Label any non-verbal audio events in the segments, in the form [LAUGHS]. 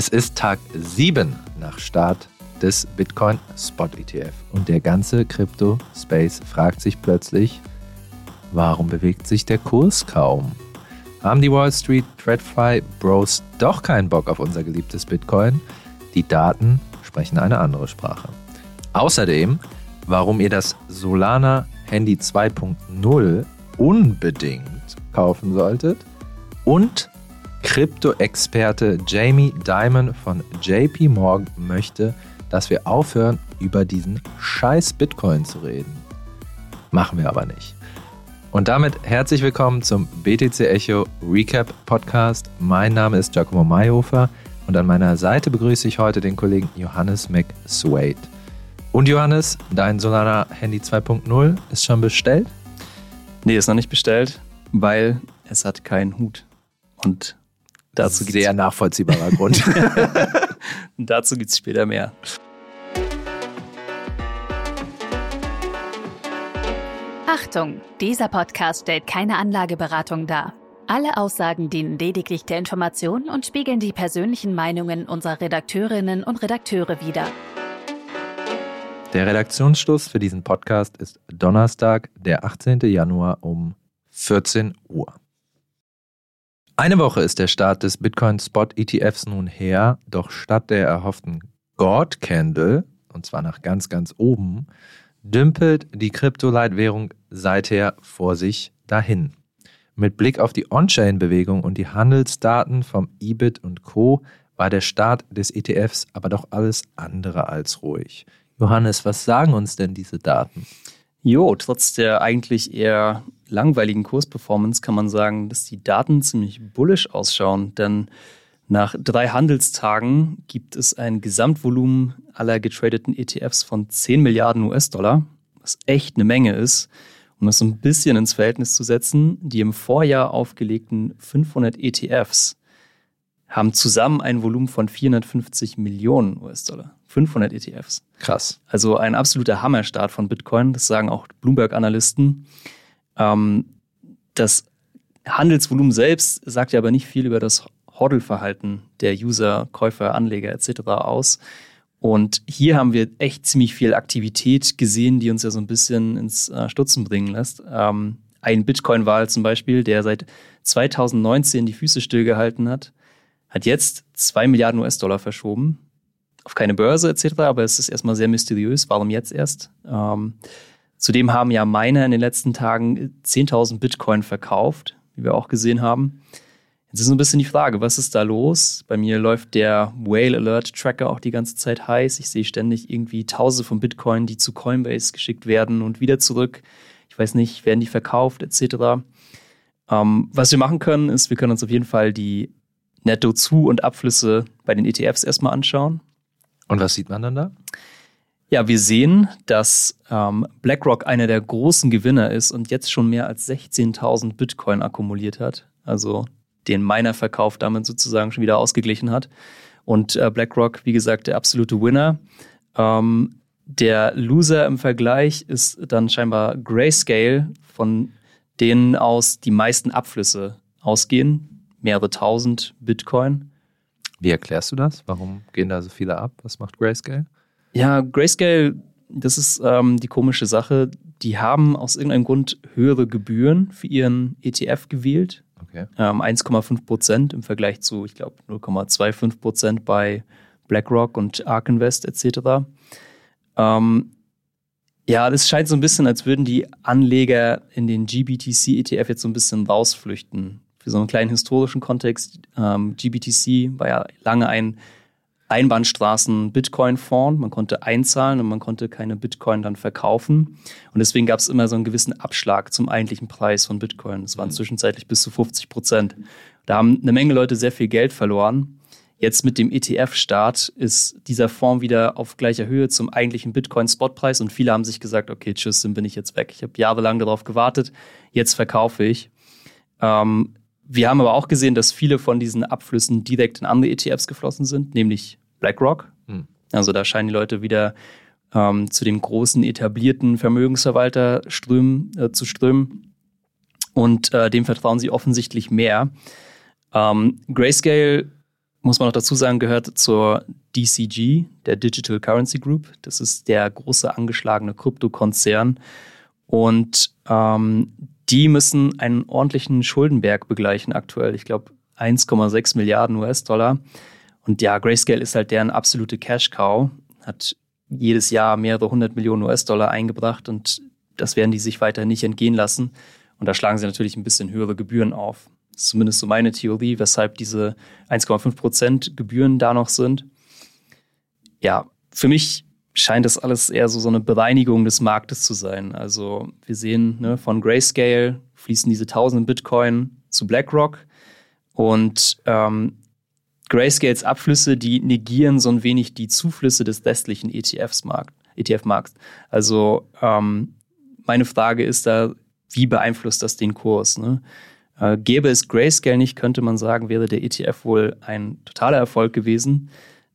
Es ist Tag 7 nach Start des Bitcoin Spot ETF und der ganze Crypto Space fragt sich plötzlich, warum bewegt sich der Kurs kaum? Haben die Wall Street TradFi Bros doch keinen Bock auf unser geliebtes Bitcoin? Die Daten sprechen eine andere Sprache. Außerdem, warum ihr das Solana Handy 2.0 unbedingt kaufen solltet und Krypto-Experte Jamie Dimon von JP Morgan möchte, dass wir aufhören, über diesen scheiß Bitcoin zu reden. Machen wir aber nicht. Und damit herzlich willkommen zum BTC Echo Recap Podcast. Mein Name ist Giacomo Mayhofer und an meiner Seite begrüße ich heute den Kollegen Johannes McSwade. Und Johannes, dein Solana Handy 2.0 ist schon bestellt? Nee, ist noch nicht bestellt, weil es hat keinen Hut. Und dazu gibt's sehr nachvollziehbarer Grund. [LAUGHS] dazu gibt es später mehr. Achtung, dieser Podcast stellt keine Anlageberatung dar. Alle Aussagen dienen lediglich der Information und spiegeln die persönlichen Meinungen unserer Redakteurinnen und Redakteure wider. Der Redaktionsschluss für diesen Podcast ist Donnerstag, der 18. Januar um 14 Uhr. Eine Woche ist der Start des Bitcoin Spot ETFs nun her, doch statt der erhofften God Candle, und zwar nach ganz, ganz oben, dümpelt die Kryptoleitwährung seither vor sich dahin. Mit Blick auf die On-Chain-Bewegung und die Handelsdaten vom EBIT und Co. war der Start des ETFs aber doch alles andere als ruhig. Johannes, was sagen uns denn diese Daten? Jo, trotz der eigentlich eher langweiligen Kursperformance kann man sagen, dass die Daten ziemlich bullish ausschauen, denn nach drei Handelstagen gibt es ein Gesamtvolumen aller getradeten ETFs von 10 Milliarden US-Dollar, was echt eine Menge ist. Um das so ein bisschen ins Verhältnis zu setzen, die im Vorjahr aufgelegten 500 ETFs haben zusammen ein Volumen von 450 Millionen US-Dollar. 500 ETFs. Krass. Also ein absoluter Hammerstart von Bitcoin, das sagen auch Bloomberg-Analysten. Ähm, das Handelsvolumen selbst sagt ja aber nicht viel über das Hoddelverhalten der User, Käufer, Anleger etc. aus. Und hier haben wir echt ziemlich viel Aktivität gesehen, die uns ja so ein bisschen ins äh, Stutzen bringen lässt. Ähm, ein Bitcoin-Wahl zum Beispiel, der seit 2019 die Füße stillgehalten hat, hat jetzt zwei Milliarden US-Dollar verschoben. Auf keine Börse etc., aber es ist erstmal sehr mysteriös. Warum jetzt erst? Ähm, zudem haben ja Miner in den letzten Tagen 10.000 Bitcoin verkauft, wie wir auch gesehen haben. Jetzt ist so ein bisschen die Frage, was ist da los? Bei mir läuft der Whale Alert Tracker auch die ganze Zeit heiß. Ich sehe ständig irgendwie Tausende von Bitcoin, die zu Coinbase geschickt werden und wieder zurück. Ich weiß nicht, werden die verkauft etc. Ähm, was wir machen können, ist, wir können uns auf jeden Fall die Netto-Zu- und Abflüsse bei den ETFs erstmal anschauen. Und was sieht man dann da? Ja, wir sehen, dass ähm, BlackRock einer der großen Gewinner ist und jetzt schon mehr als 16.000 Bitcoin akkumuliert hat. Also den Miner-Verkauf damit sozusagen schon wieder ausgeglichen hat. Und äh, BlackRock, wie gesagt, der absolute Winner. Ähm, der Loser im Vergleich ist dann scheinbar Grayscale, von denen aus die meisten Abflüsse ausgehen. Mehrere tausend Bitcoin. Wie erklärst du das? Warum gehen da so viele ab? Was macht Grayscale? Ja, Grayscale, das ist ähm, die komische Sache. Die haben aus irgendeinem Grund höhere Gebühren für ihren ETF gewählt Okay. Ähm, 1,5 Prozent im Vergleich zu, ich glaube, 0,25 Prozent bei BlackRock und ARK Invest etc. Ähm, ja, das scheint so ein bisschen, als würden die Anleger in den GBTC-ETF jetzt so ein bisschen rausflüchten. Für so einen kleinen historischen Kontext, ähm, GBTC war ja lange ein Einbahnstraßen-Bitcoin-Fonds. Man konnte einzahlen und man konnte keine Bitcoin dann verkaufen. Und deswegen gab es immer so einen gewissen Abschlag zum eigentlichen Preis von Bitcoin. Das waren mhm. zwischenzeitlich bis zu 50 Prozent. Da haben eine Menge Leute sehr viel Geld verloren. Jetzt mit dem ETF-Start ist dieser Fonds wieder auf gleicher Höhe zum eigentlichen Bitcoin-Spotpreis und viele haben sich gesagt, okay, tschüss, dann bin ich jetzt weg. Ich habe jahrelang darauf gewartet, jetzt verkaufe ich. Ähm, wir haben aber auch gesehen, dass viele von diesen Abflüssen direkt in andere ETFs geflossen sind, nämlich BlackRock. Hm. Also da scheinen die Leute wieder ähm, zu dem großen etablierten Vermögensverwalter strömen, äh, zu strömen. Und äh, dem vertrauen sie offensichtlich mehr. Ähm, Grayscale muss man noch dazu sagen, gehört zur DCG, der Digital Currency Group. Das ist der große angeschlagene Kryptokonzern. Und ähm, die müssen einen ordentlichen Schuldenberg begleichen aktuell. Ich glaube 1,6 Milliarden US-Dollar. Und ja, Grayscale ist halt deren absolute Cash-Cow, hat jedes Jahr mehrere hundert Millionen US-Dollar eingebracht und das werden die sich weiter nicht entgehen lassen. Und da schlagen sie natürlich ein bisschen höhere Gebühren auf. Das ist zumindest so meine Theorie, weshalb diese 1,5 Prozent Gebühren da noch sind. Ja, für mich scheint das alles eher so, so eine Bereinigung des Marktes zu sein. Also wir sehen, ne, von Grayscale fließen diese tausenden Bitcoin zu BlackRock und ähm, Grayscales Abflüsse, die negieren so ein wenig die Zuflüsse des restlichen ETF-Markts. Also ähm, meine Frage ist da, wie beeinflusst das den Kurs? Ne? Äh, gäbe es Grayscale nicht, könnte man sagen, wäre der ETF wohl ein totaler Erfolg gewesen.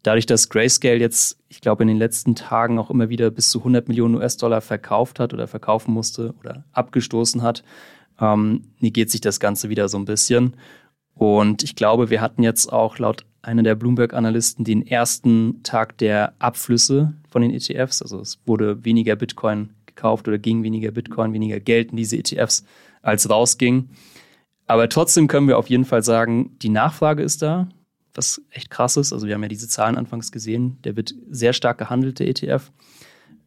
Dadurch, dass Grayscale jetzt, ich glaube, in den letzten Tagen auch immer wieder bis zu 100 Millionen US-Dollar verkauft hat oder verkaufen musste oder abgestoßen hat, ähm, negiert sich das Ganze wieder so ein bisschen. Und ich glaube, wir hatten jetzt auch laut einer der Bloomberg-Analysten den ersten Tag der Abflüsse von den ETFs. Also es wurde weniger Bitcoin gekauft oder ging weniger Bitcoin, weniger Geld in diese ETFs, als rausging. Aber trotzdem können wir auf jeden Fall sagen, die Nachfrage ist da, was echt krass ist. Also wir haben ja diese Zahlen anfangs gesehen. Der wird sehr stark gehandelt, der ETF.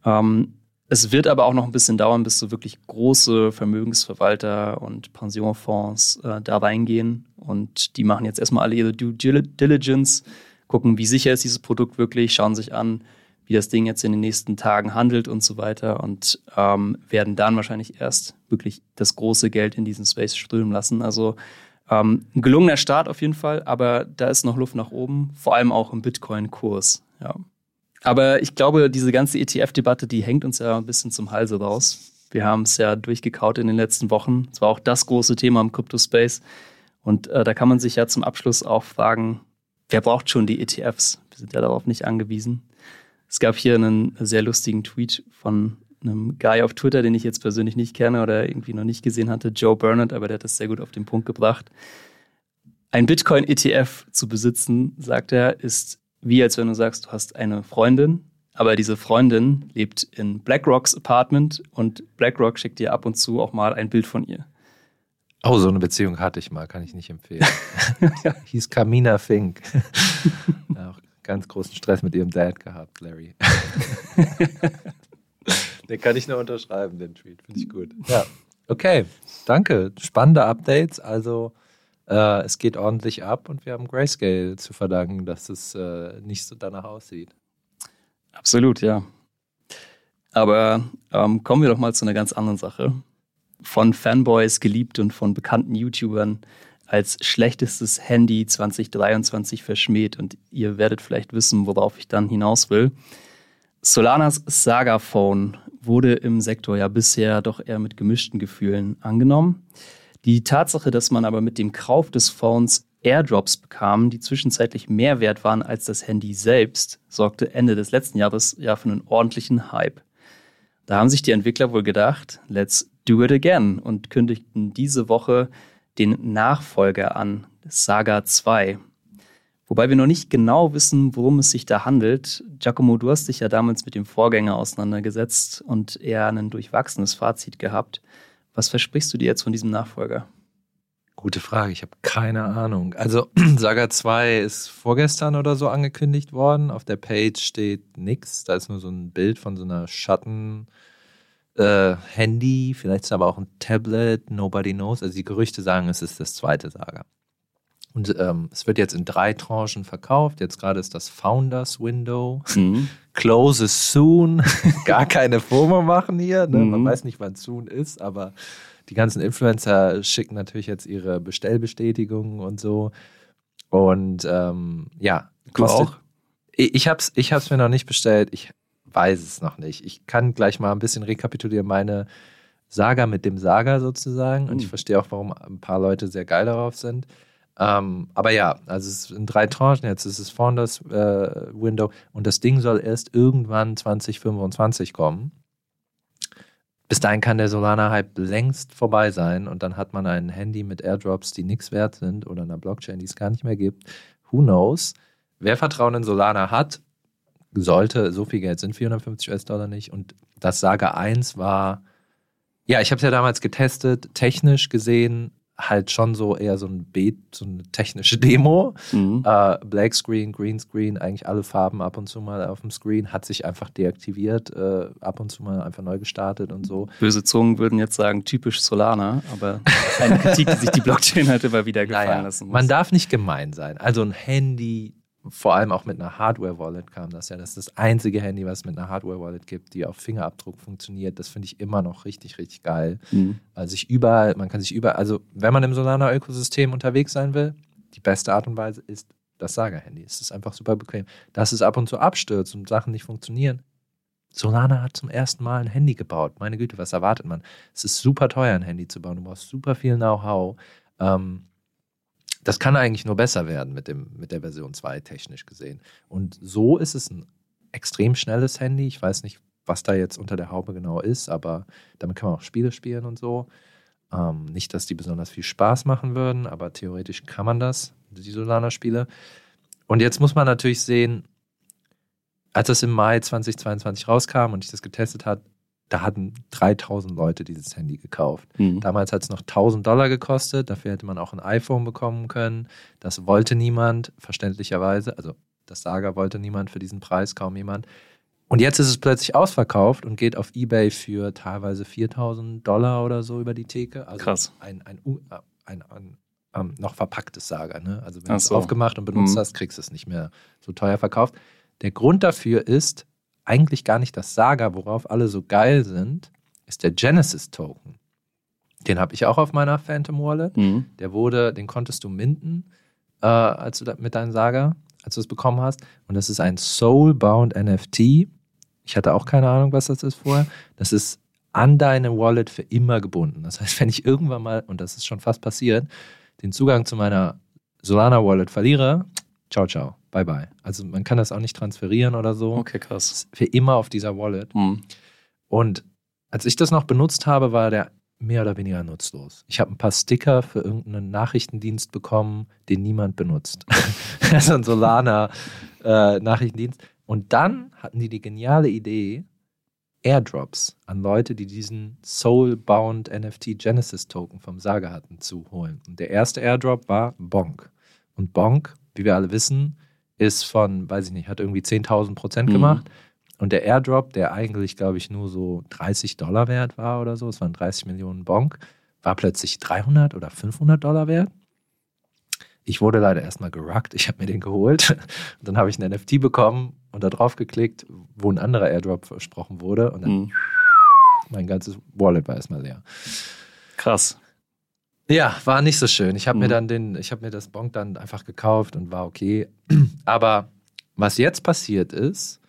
Ähm, es wird aber auch noch ein bisschen dauern, bis so wirklich große Vermögensverwalter und Pensionfonds äh, da reingehen. Und die machen jetzt erstmal alle ihre Due Diligence, gucken, wie sicher ist dieses Produkt wirklich, schauen sich an, wie das Ding jetzt in den nächsten Tagen handelt und so weiter und ähm, werden dann wahrscheinlich erst wirklich das große Geld in diesen Space strömen lassen. Also ähm, ein gelungener Start auf jeden Fall, aber da ist noch Luft nach oben, vor allem auch im Bitcoin-Kurs. Ja. Aber ich glaube, diese ganze ETF-Debatte, die hängt uns ja ein bisschen zum Halse raus. Wir haben es ja durchgekaut in den letzten Wochen. Es war auch das große Thema im Crypto-Space. Und äh, da kann man sich ja zum Abschluss auch fragen, wer braucht schon die ETFs? Wir sind ja darauf nicht angewiesen. Es gab hier einen sehr lustigen Tweet von einem Guy auf Twitter, den ich jetzt persönlich nicht kenne oder irgendwie noch nicht gesehen hatte, Joe Burnett, aber der hat das sehr gut auf den Punkt gebracht. Ein Bitcoin-ETF zu besitzen, sagt er, ist wie als wenn du sagst, du hast eine Freundin, aber diese Freundin lebt in BlackRocks Apartment und BlackRock schickt dir ab und zu auch mal ein Bild von ihr. Oh, so eine Beziehung hatte ich mal, kann ich nicht empfehlen. [LAUGHS] [LAUGHS] ja. Hieß Kamina Fink. auch ganz großen Stress mit ihrem Dad gehabt, Larry. [LAUGHS] den kann ich nur unterschreiben, den Tweet. Finde ich gut. Ja. Okay, danke. Spannende Updates. Also äh, es geht ordentlich ab und wir haben Grayscale zu verdanken, dass es äh, nicht so danach aussieht. Absolut, ja. Aber ähm, kommen wir doch mal zu einer ganz anderen Sache. Von Fanboys geliebt und von bekannten YouTubern als schlechtestes Handy 2023 verschmäht. Und ihr werdet vielleicht wissen, worauf ich dann hinaus will. Solanas Saga Phone wurde im Sektor ja bisher doch eher mit gemischten Gefühlen angenommen. Die Tatsache, dass man aber mit dem Kauf des Phones Airdrops bekam, die zwischenzeitlich mehr wert waren als das Handy selbst, sorgte Ende des letzten Jahres ja für einen ordentlichen Hype. Da haben sich die Entwickler wohl gedacht, let's do it again und kündigten diese Woche den Nachfolger an, Saga 2. Wobei wir noch nicht genau wissen, worum es sich da handelt. Giacomo, du hast dich ja damals mit dem Vorgänger auseinandergesetzt und eher ein durchwachsenes Fazit gehabt. Was versprichst du dir jetzt von diesem Nachfolger? Gute Frage, ich habe keine Ahnung. Also [CLEARS THROAT] Saga 2 ist vorgestern oder so angekündigt worden. Auf der Page steht nichts. Da ist nur so ein Bild von so einer Schatten. Äh, Handy, vielleicht ist aber auch ein Tablet, nobody knows. Also die Gerüchte sagen, es ist das zweite Saga. Und ähm, es wird jetzt in drei Tranchen verkauft. Jetzt gerade ist das Founders Window. Mhm. Closes soon. [LAUGHS] Gar keine FOMO machen hier. Ne? Mhm. Man weiß nicht, wann soon ist, aber die ganzen Influencer schicken natürlich jetzt ihre Bestellbestätigungen und so. Und ähm, ja, kostet. auch? Ich habe es ich hab's mir noch nicht bestellt. Ich weiß es noch nicht. Ich kann gleich mal ein bisschen rekapitulieren. Meine Saga mit dem Saga sozusagen. Und ich mhm. verstehe auch, warum ein paar Leute sehr geil darauf sind. Ähm, aber ja, also es in drei Tranchen. Jetzt ist es Founders äh, Window und das Ding soll erst irgendwann 2025 kommen. Bis dahin kann der Solana-Hype längst vorbei sein und dann hat man ein Handy mit Airdrops, die nichts wert sind oder einer Blockchain, die es gar nicht mehr gibt. who knows? Wer Vertrauen in Solana hat, sollte, so viel Geld sind 450 US-Dollar nicht. Und das Saga 1 war, ja, ich habe es ja damals getestet, technisch gesehen halt schon so eher so ein Beat, so eine technische Demo. Mhm. Äh, Black Screen, Green Screen, eigentlich alle Farben ab und zu mal auf dem Screen, hat sich einfach deaktiviert, äh, ab und zu mal einfach neu gestartet und so. Böse Zungen würden jetzt sagen, typisch Solana, aber eine Kritik, die sich die Blockchain halt immer wieder [LAUGHS] gefallen naja, lassen muss. Man darf nicht gemein sein. Also ein Handy, vor allem auch mit einer Hardware-Wallet kam das ja. Das ist das einzige Handy, was es mit einer Hardware-Wallet gibt, die auf Fingerabdruck funktioniert. Das finde ich immer noch richtig, richtig geil. Mhm. Also ich überall, man kann sich überall, also wenn man im Solana-Ökosystem unterwegs sein will, die beste Art und Weise ist das Saga-Handy. Es ist einfach super bequem. Dass es ab und zu abstürzt und Sachen nicht funktionieren. Solana hat zum ersten Mal ein Handy gebaut. Meine Güte, was erwartet man? Es ist super teuer, ein Handy zu bauen. Du brauchst super viel Know-how. Ähm, das kann eigentlich nur besser werden mit, dem, mit der Version 2 technisch gesehen. Und so ist es ein extrem schnelles Handy. Ich weiß nicht, was da jetzt unter der Haube genau ist, aber damit kann man auch Spiele spielen und so. Ähm, nicht, dass die besonders viel Spaß machen würden, aber theoretisch kann man das, die Solana-Spiele. Und jetzt muss man natürlich sehen, als das im Mai 2022 rauskam und ich das getestet habe, da hatten 3000 Leute dieses Handy gekauft. Mhm. Damals hat es noch 1000 Dollar gekostet, dafür hätte man auch ein iPhone bekommen können. Das wollte niemand, verständlicherweise. Also das Saga wollte niemand für diesen Preis, kaum jemand. Und jetzt ist es plötzlich ausverkauft und geht auf Ebay für teilweise 4000 Dollar oder so über die Theke. Also Krass. Ein, ein, ein, ein, ein ähm, noch verpacktes Saga. Ne? Also wenn du es aufgemacht und benutzt mhm. hast, kriegst du es nicht mehr so teuer verkauft. Der Grund dafür ist, eigentlich gar nicht das Saga, worauf alle so geil sind, ist der Genesis Token. Den habe ich auch auf meiner Phantom Wallet. Mhm. Der wurde, den konntest du minden, äh, als du da, mit deinem Saga, als du es bekommen hast. Und das ist ein Soulbound NFT. Ich hatte auch keine Ahnung, was das ist vorher. Das ist an deine Wallet für immer gebunden. Das heißt, wenn ich irgendwann mal, und das ist schon fast passiert, den Zugang zu meiner Solana Wallet verliere, ciao, ciao bye bye. Also man kann das auch nicht transferieren oder so. Okay, krass. Für immer auf dieser Wallet. Mhm. Und als ich das noch benutzt habe, war der mehr oder weniger nutzlos. Ich habe ein paar Sticker für irgendeinen Nachrichtendienst bekommen, den niemand benutzt. [LAUGHS] also ein Solana-Nachrichtendienst. Äh, Und dann hatten die die geniale Idee, Airdrops an Leute, die diesen Soulbound NFT Genesis Token vom Saga hatten, zu holen. Und der erste Airdrop war Bonk. Und Bonk, wie wir alle wissen, ist von, weiß ich nicht, hat irgendwie 10.000 Prozent mhm. gemacht. Mhm. Und der Airdrop, der eigentlich, glaube ich, nur so 30 Dollar wert war oder so, es waren 30 Millionen Bonk, war plötzlich 300 oder 500 Dollar wert. Ich wurde leider erstmal geruckt, ich habe mir den geholt. Und dann habe ich einen NFT bekommen und da drauf geklickt, wo ein anderer Airdrop versprochen wurde. Und dann mhm. mein ganzes Wallet war erstmal leer. Krass. Ja, war nicht so schön. Ich habe mhm. mir dann den, ich habe mir das Bonk dann einfach gekauft und war okay. [CLEARS THROAT] Aber was jetzt passiert ist,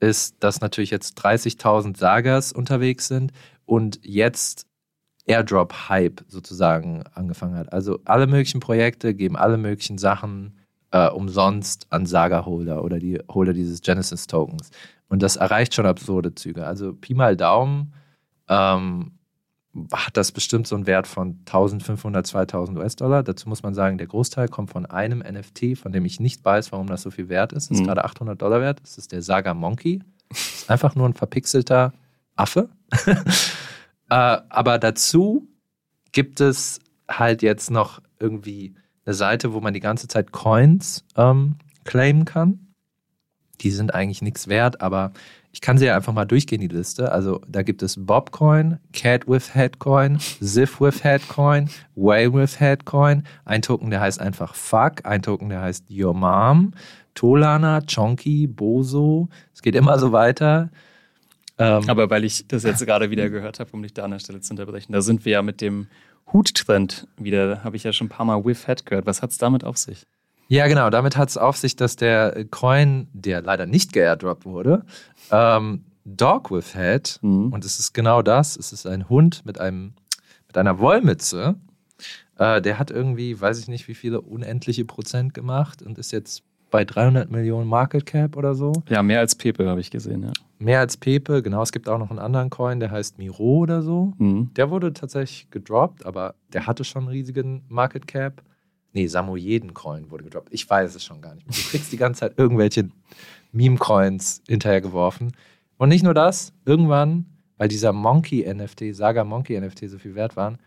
ist, dass natürlich jetzt 30.000 Sagas unterwegs sind und jetzt Airdrop-Hype sozusagen angefangen hat. Also alle möglichen Projekte geben alle möglichen Sachen äh, umsonst an Saga-Holder oder die Holder dieses Genesis-Tokens. Und das erreicht schon absurde Züge. Also Pi mal Daumen, ähm, hat das bestimmt so einen Wert von 1500, 2000 US-Dollar. Dazu muss man sagen, der Großteil kommt von einem NFT, von dem ich nicht weiß, warum das so viel wert ist. Das ist mhm. gerade 800 Dollar wert. Das ist der Saga Monkey. Das ist einfach nur ein verpixelter Affe. [LAUGHS] äh, aber dazu gibt es halt jetzt noch irgendwie eine Seite, wo man die ganze Zeit Coins ähm, claimen kann. Die sind eigentlich nichts wert, aber ich kann sie ja einfach mal durchgehen, die Liste. Also da gibt es Bobcoin, Cat with Headcoin, Ziff with Headcoin, Whale with Headcoin, ein Token, der heißt einfach Fuck, ein Token, der heißt Your Mom, Tolana, Chonky, Bozo. Es geht immer so weiter. Ähm, Aber weil ich das jetzt gerade wieder gehört habe, um dich da an der Stelle zu unterbrechen, da sind wir ja mit dem Hut-Trend wieder, habe ich ja schon ein paar Mal with Head gehört. Was hat es damit auf sich? Ja, genau. Damit hat es auf sich, dass der Coin, der leider nicht geairdroppt wurde, ähm, Dog with Head, mhm. und es ist genau das, es ist ein Hund mit, einem, mit einer Wollmütze, äh, der hat irgendwie, weiß ich nicht, wie viele unendliche Prozent gemacht und ist jetzt bei 300 Millionen Market Cap oder so. Ja, mehr als Pepe habe ich gesehen, ja. Mehr als Pepe, genau. Es gibt auch noch einen anderen Coin, der heißt Miro oder so. Mhm. Der wurde tatsächlich gedroppt, aber der hatte schon einen riesigen Market Cap. Nee, Samoyeden-Coin wurde gedroppt. Ich weiß es schon gar nicht mehr. Du kriegst die ganze Zeit irgendwelche Meme-Coins hinterhergeworfen. Und nicht nur das, irgendwann, weil dieser Monkey-NFT, Saga Monkey-NFT so viel wert waren,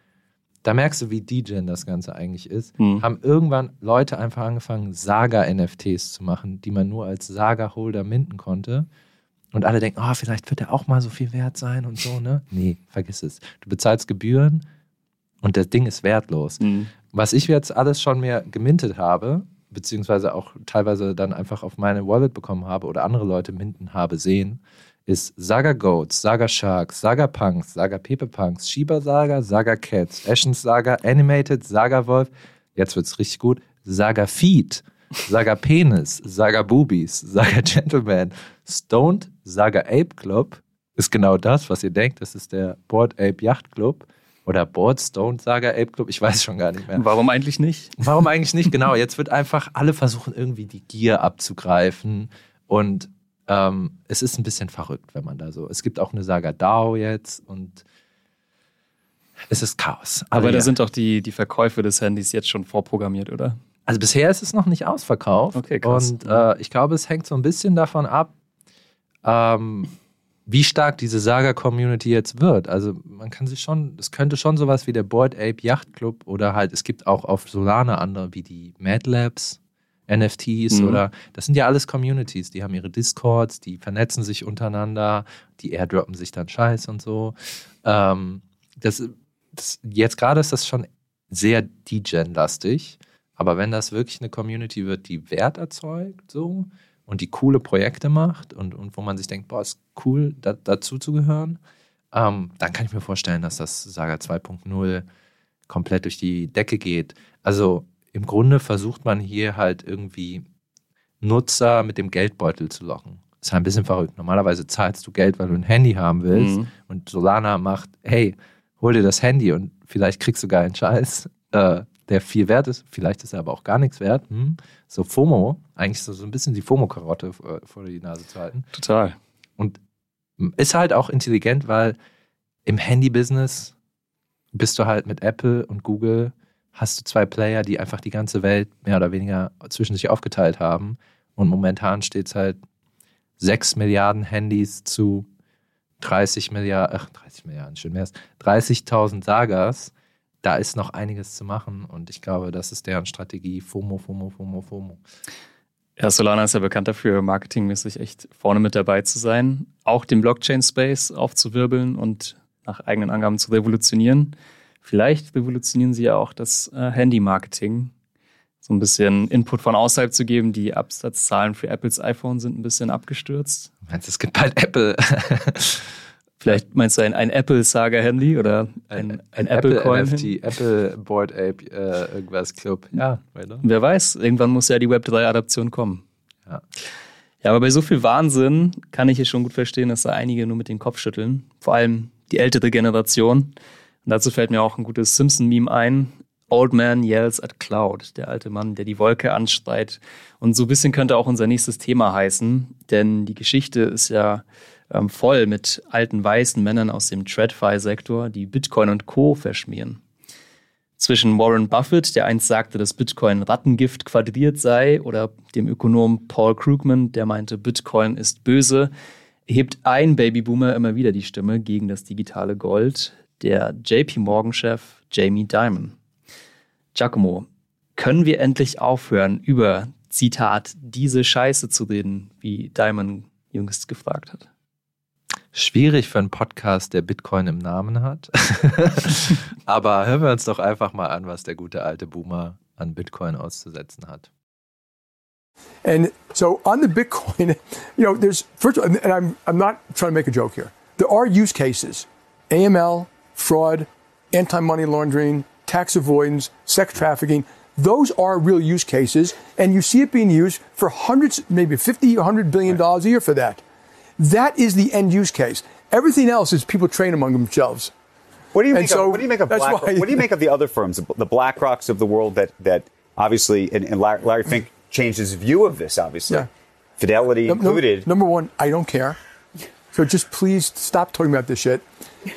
da merkst du, wie DJ das Ganze eigentlich ist. Hm. Haben irgendwann Leute einfach angefangen, Saga-NFTs zu machen, die man nur als Saga-Holder minden konnte. Und alle denken, oh, vielleicht wird er auch mal so viel wert sein und so, ne? Nee, vergiss es. Du bezahlst Gebühren und das Ding ist wertlos. Hm. Was ich jetzt alles schon mir gemintet habe, beziehungsweise auch teilweise dann einfach auf meine Wallet bekommen habe oder andere Leute minten habe sehen, ist Saga Goats, Saga Sharks, Saga Punks, Saga Pepe Punks, Shiba Saga, Saga Cats, Ashen Saga, Animated, Saga Wolf, jetzt wird's richtig gut, Saga Feet, Saga Penis, Saga Boobies, Saga Gentleman, Stoned, Saga Ape Club ist genau das, was ihr denkt, das ist der Board Ape Yacht Club oder Board Stoned Saga Ape Club, ich weiß schon gar nicht mehr. Warum eigentlich nicht? Warum eigentlich nicht? Genau, jetzt wird einfach alle versuchen, irgendwie die Gier abzugreifen. Und ähm, es ist ein bisschen verrückt, wenn man da so. Es gibt auch eine Saga DAO jetzt und es ist Chaos. Aber da ja. sind doch die, die Verkäufe des Handys jetzt schon vorprogrammiert, oder? Also bisher ist es noch nicht ausverkauft. Okay, krass. Und äh, ich glaube, es hängt so ein bisschen davon ab, ähm, wie stark diese Saga-Community jetzt wird. Also man kann sich schon, es könnte schon sowas wie der Board Ape Yacht Club oder halt, es gibt auch auf Solana andere wie die Mad Labs, NFTs Mhm. oder das sind ja alles Communities, die haben ihre Discords, die vernetzen sich untereinander, die airdroppen sich dann Scheiß und so. Ähm, das, das, jetzt gerade ist das schon sehr degen-lastig, aber wenn das wirklich eine Community wird, die Wert erzeugt, so und die coole Projekte macht und, und wo man sich denkt, boah, ist cool, da, dazu zu gehören, ähm, dann kann ich mir vorstellen, dass das Saga 2.0 komplett durch die Decke geht. Also im Grunde versucht man hier halt irgendwie Nutzer mit dem Geldbeutel zu locken. Das ist ein bisschen verrückt. Normalerweise zahlst du Geld, weil du ein Handy haben willst Mhm. und Solana macht, hey, hol dir das Handy und vielleicht kriegst du sogar einen Scheiß, äh, der viel wert ist. Vielleicht ist er aber auch gar nichts wert. Hm? So FOMO, eigentlich so, so ein bisschen die FOMO-Karotte vor, vor die Nase zu halten. Total. Und ist halt auch intelligent, weil im Handy-Business bist du halt mit Apple und Google, hast du zwei Player, die einfach die ganze Welt mehr oder weniger zwischen sich aufgeteilt haben. Und momentan steht es halt 6 Milliarden Handys zu 30 Milliarden, ach, 30 Milliarden, schön wär's, 30.000 Sagas. Da ist noch einiges zu machen und ich glaube, das ist deren Strategie. FOMO, FOMO, FOMO, FOMO. Ja, Solana ist ja bekannt dafür, marketingmäßig echt vorne mit dabei zu sein, auch den Blockchain-Space aufzuwirbeln und nach eigenen Angaben zu revolutionieren. Vielleicht revolutionieren sie ja auch das äh, Handy-Marketing. So ein bisschen Input von außerhalb zu geben. Die Absatzzahlen für Apples iPhone sind ein bisschen abgestürzt. Meinst du, es gibt bald Apple? [LAUGHS] Vielleicht meinst du ein, ein Apple-Saga-Handy oder ein, ein, Apple-Coin? NFT, Apple Board Ape, äh, irgendwas Club. Ja, weiter. Wer weiß, irgendwann muss ja die Web3-Adaption kommen. Ja. Ja, aber bei so viel Wahnsinn kann ich es schon gut verstehen, dass da einige nur mit dem Kopf schütteln. Vor allem die ältere Generation. Und dazu fällt mir auch ein gutes Simpson-Meme ein. Old Man yells at cloud. Der alte Mann, der die Wolke anschreit. Und so ein bisschen könnte auch unser nächstes Thema heißen. Denn die Geschichte ist ja ähm, voll mit alten weißen Männern aus dem TradFi-Sektor, die Bitcoin und Co. verschmieren zwischen Warren Buffett, der einst sagte, dass Bitcoin Rattengift quadriert sei, oder dem Ökonom Paul Krugman, der meinte, Bitcoin ist böse, hebt ein Babyboomer immer wieder die Stimme gegen das digitale Gold, der JP Morgan-Chef Jamie Dimon. Giacomo, können wir endlich aufhören, über, Zitat, diese Scheiße zu reden, wie Dimon jüngst gefragt hat? Schwierig für einen Podcast, der Bitcoin im Namen hat. [LAUGHS] Aber hören wir uns doch einfach mal an, was der gute alte Boomer an Bitcoin auszusetzen hat. And so on the Bitcoin, [LAUGHS] you know, there's first all, and I'm I'm not trying to make a joke here. There are use cases, AML, fraud, anti-money laundering, tax avoidance, sex trafficking. Those are real use cases, and you see it being used for hundreds, maybe 50, 100 billion dollars a year for that. That is the end use case. Everything else is people train among themselves. What do you And make? so of, what do you make of Black, why- What do you make of the other firms, the Black Rocks of the world that that obviously and, and Larry, Larry Fink changed his view of this. Obviously, Yeah. Fidelity num- included. number one, I don't care. So just please stop talking about this shit.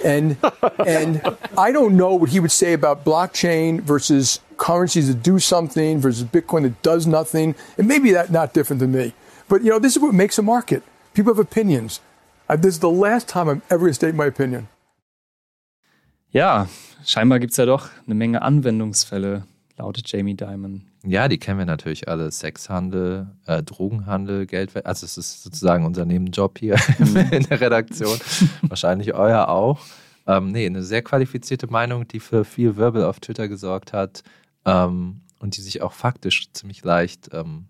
And and I don't know what he would say about blockchain versus currencies that do something versus Bitcoin that does nothing. And maybe that not different than me. But you know, this is what makes a market. People have opinions. I, this is the last time I'm ever going to state my opinion. Ja, scheinbar gibt es ja doch eine Menge Anwendungsfälle, lautet Jamie Dimon. Ja, die kennen wir natürlich alle. Sexhandel, äh, Drogenhandel, Geld. Also es ist sozusagen unser Nebenjob hier [LAUGHS] mhm. in der Redaktion. [LAUGHS] Wahrscheinlich euer auch. Ähm, nee, eine sehr qualifizierte Meinung, die für viel Wirbel auf Twitter gesorgt hat ähm, und die sich auch faktisch ziemlich leicht ähm,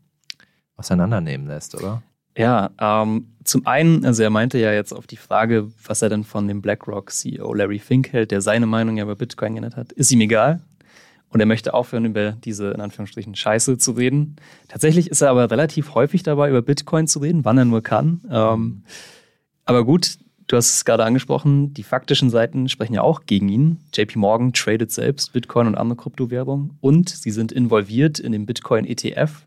auseinandernehmen lässt, oder? Ja, ähm, zum einen, also er meinte ja jetzt auf die Frage, was er denn von dem BlackRock-CEO Larry Fink hält, der seine Meinung ja über Bitcoin genannt hat, ist ihm egal. Und er möchte aufhören, über diese, in Anführungsstrichen, Scheiße zu reden. Tatsächlich ist er aber relativ häufig dabei, über Bitcoin zu reden, wann er nur kann. Ähm, aber gut, du hast es gerade angesprochen, die faktischen Seiten sprechen ja auch gegen ihn. JP Morgan tradet selbst Bitcoin und andere Kryptowährungen und sie sind involviert in den Bitcoin ETF.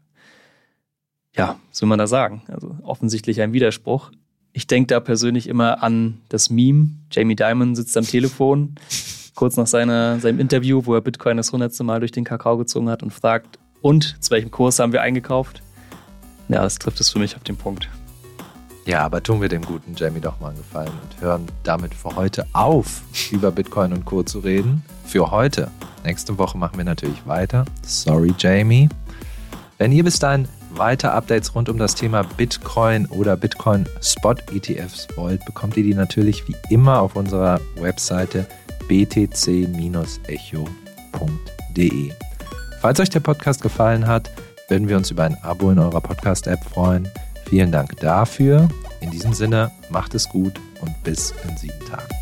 Ja, was will man da sagen? Also offensichtlich ein Widerspruch. Ich denke da persönlich immer an das Meme. Jamie Dimon sitzt am Telefon, kurz nach seiner, seinem Interview, wo er Bitcoin das hundertste Mal durch den Kakao gezogen hat und fragt, und zu welchem Kurs haben wir eingekauft? Ja, das trifft es für mich auf den Punkt. Ja, aber tun wir dem guten Jamie doch mal einen Gefallen und hören damit für heute auf, über Bitcoin und Co. zu reden. Für heute. Nächste Woche machen wir natürlich weiter. Sorry, Jamie. Wenn ihr bis dahin weiter Updates rund um das Thema Bitcoin oder Bitcoin Spot ETFs wollt, bekommt ihr die natürlich wie immer auf unserer Webseite btc-echo.de. Falls euch der Podcast gefallen hat, würden wir uns über ein Abo in eurer Podcast-App freuen. Vielen Dank dafür. In diesem Sinne, macht es gut und bis in sieben Tagen.